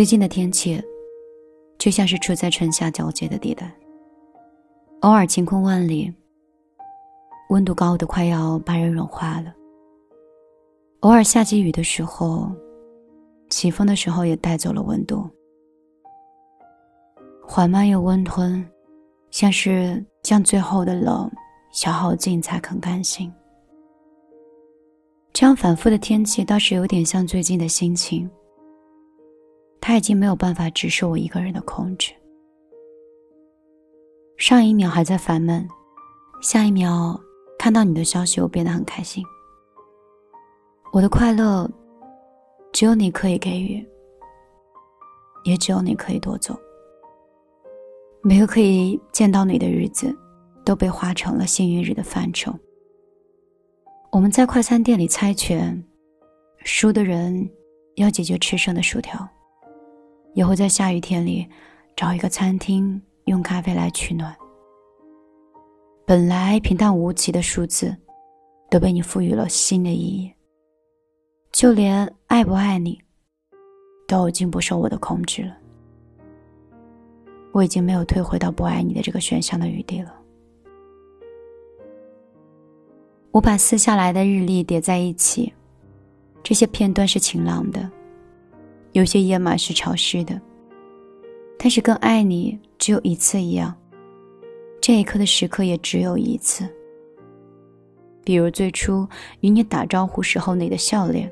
最近的天气，就像是处在春夏交接的地带，偶尔晴空万里，温度高的快要把人融化了；偶尔下起雨的时候，起风的时候也带走了温度，缓慢又温吞，像是将最后的冷消耗尽才肯甘心。这样反复的天气，倒是有点像最近的心情。他已经没有办法只是我一个人的控制。上一秒还在烦闷，下一秒看到你的消息，我变得很开心。我的快乐，只有你可以给予，也只有你可以夺走。每个可以见到你的日子，都被划成了幸运日的范畴。我们在快餐店里猜拳，输的人要解决吃剩的薯条。也会在下雨天里找一个餐厅用咖啡来取暖。本来平淡无奇的数字，都被你赋予了新的意义。就连爱不爱你，都已经不受我的控制了。我已经没有退回到不爱你的这个选项的余地了。我把撕下来的日历叠在一起，这些片段是晴朗的。有些页码是潮湿的，但是跟爱你只有一次一样，这一刻的时刻也只有一次。比如最初与你打招呼时候你的笑脸，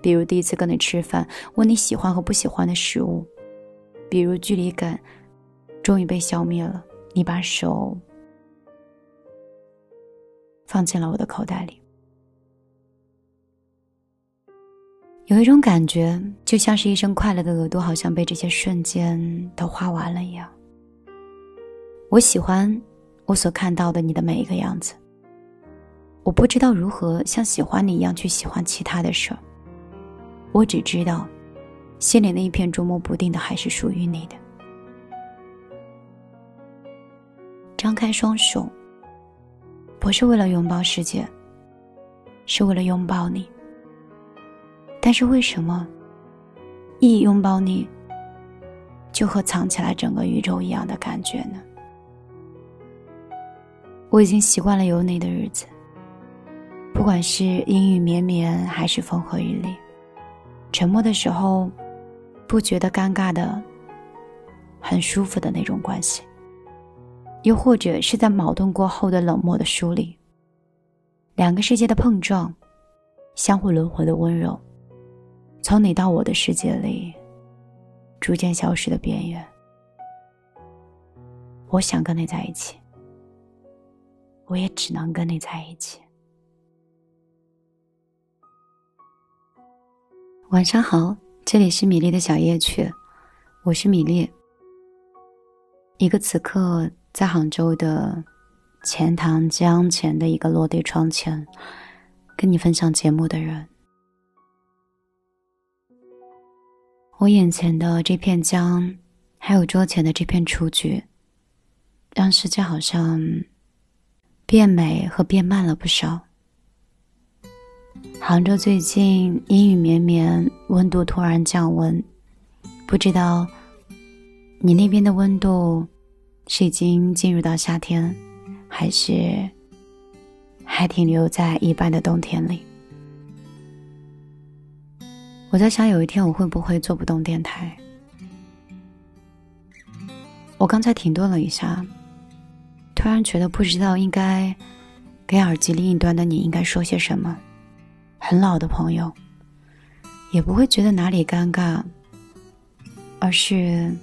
比如第一次跟你吃饭问你喜欢和不喜欢的食物，比如距离感终于被消灭了，你把手放进了我的口袋里。有一种感觉，就像是一生快乐的额度，好像被这些瞬间都花完了一样。我喜欢我所看到的你的每一个样子。我不知道如何像喜欢你一样去喜欢其他的事儿。我只知道，心里那一片捉摸不定的还是属于你的。张开双手，不是为了拥抱世界，是为了拥抱你。但是为什么，一拥抱你，就和藏起来整个宇宙一样的感觉呢？我已经习惯了有你的日子，不管是阴雨绵绵还是风和日丽，沉默的时候，不觉得尴尬的，很舒服的那种关系，又或者是在矛盾过后的冷漠的疏离，两个世界的碰撞，相互轮回的温柔。从你到我的世界里，逐渐消失的边缘。我想跟你在一起，我也只能跟你在一起。晚上好，这里是米粒的小夜曲，我是米粒，一个此刻在杭州的钱塘江前的一个落地窗前，跟你分享节目的人。我眼前的这片江，还有桌前的这片雏菊，让世界好像变美和变慢了不少。杭州最近阴雨绵绵，温度突然降温，不知道你那边的温度是已经进入到夏天，还是还停留在一般的冬天里？我在想，有一天我会不会做不动电台？我刚才停顿了一下，突然觉得不知道应该给耳机另一端的你应该说些什么。很老的朋友，也不会觉得哪里尴尬，而是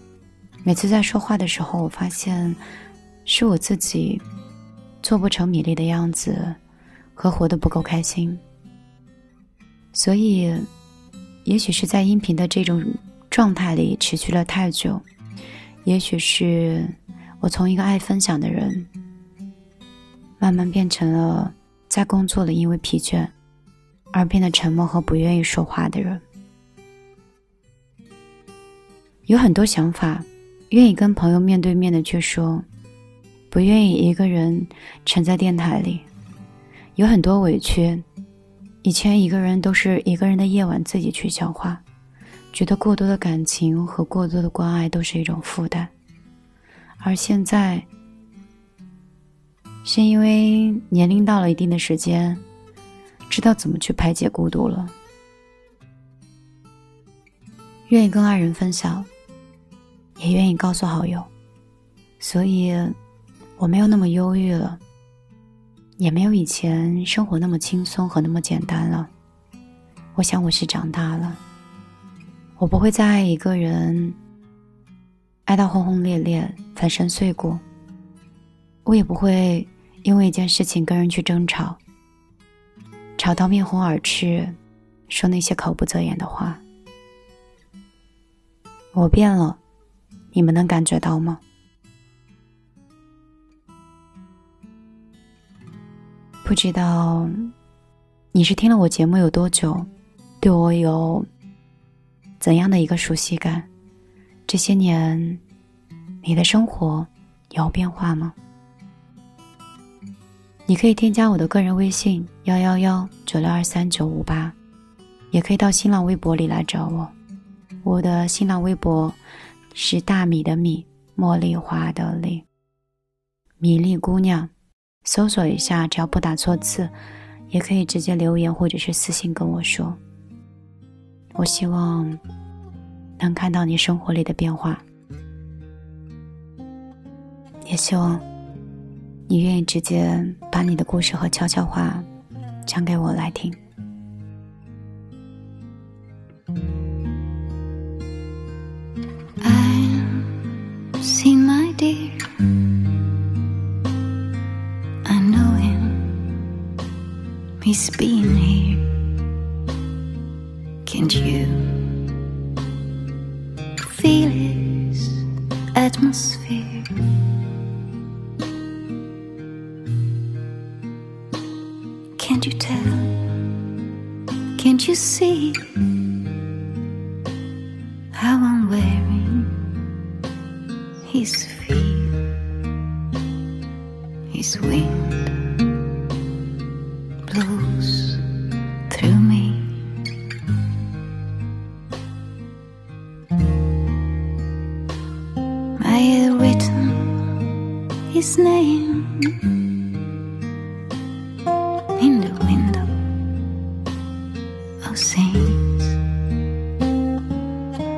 每次在说话的时候，我发现是我自己做不成米粒的样子，和活得不够开心，所以。也许是在音频的这种状态里持续了太久，也许是我从一个爱分享的人，慢慢变成了在工作里因为疲倦而变得沉默和不愿意说话的人。有很多想法，愿意跟朋友面对面的去说，不愿意一个人沉在电台里。有很多委屈。以前一个人都是一个人的夜晚自己去消化，觉得过多的感情和过多的关爱都是一种负担，而现在，是因为年龄到了一定的时间，知道怎么去排解孤独了，愿意跟爱人分享，也愿意告诉好友，所以我没有那么忧郁了，也没有以前生活那么轻松和那么简单了。我想我是长大了。我不会再爱一个人，爱到轰轰烈烈、粉身碎骨。我也不会因为一件事情跟人去争吵，吵到面红耳赤，说那些口不择言的话。我变了，你们能感觉到吗？不知道你是听了我节目有多久，对我有。怎样的一个熟悉感？这些年，你的生活有变化吗？你可以添加我的个人微信幺幺幺九六二三九五八，也可以到新浪微博里来找我。我的新浪微博是大米的米，茉莉花的莉，米粒姑娘。搜索一下，只要不打错字，也可以直接留言或者是私信跟我说。我希望能看到你生活里的变化，也希望你愿意直接把你的故事和悄悄话讲给我来听。Can't you feel his atmosphere? Can't you tell? Can't you see how I'm wearing his feet, his wind through me? I had written his name in the window of oh, saints.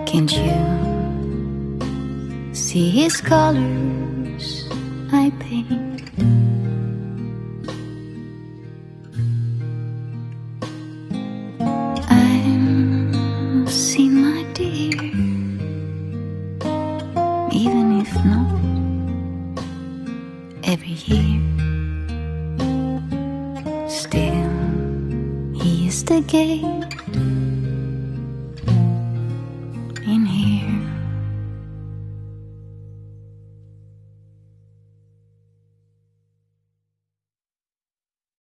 Can't you see his colors Still, he is the gate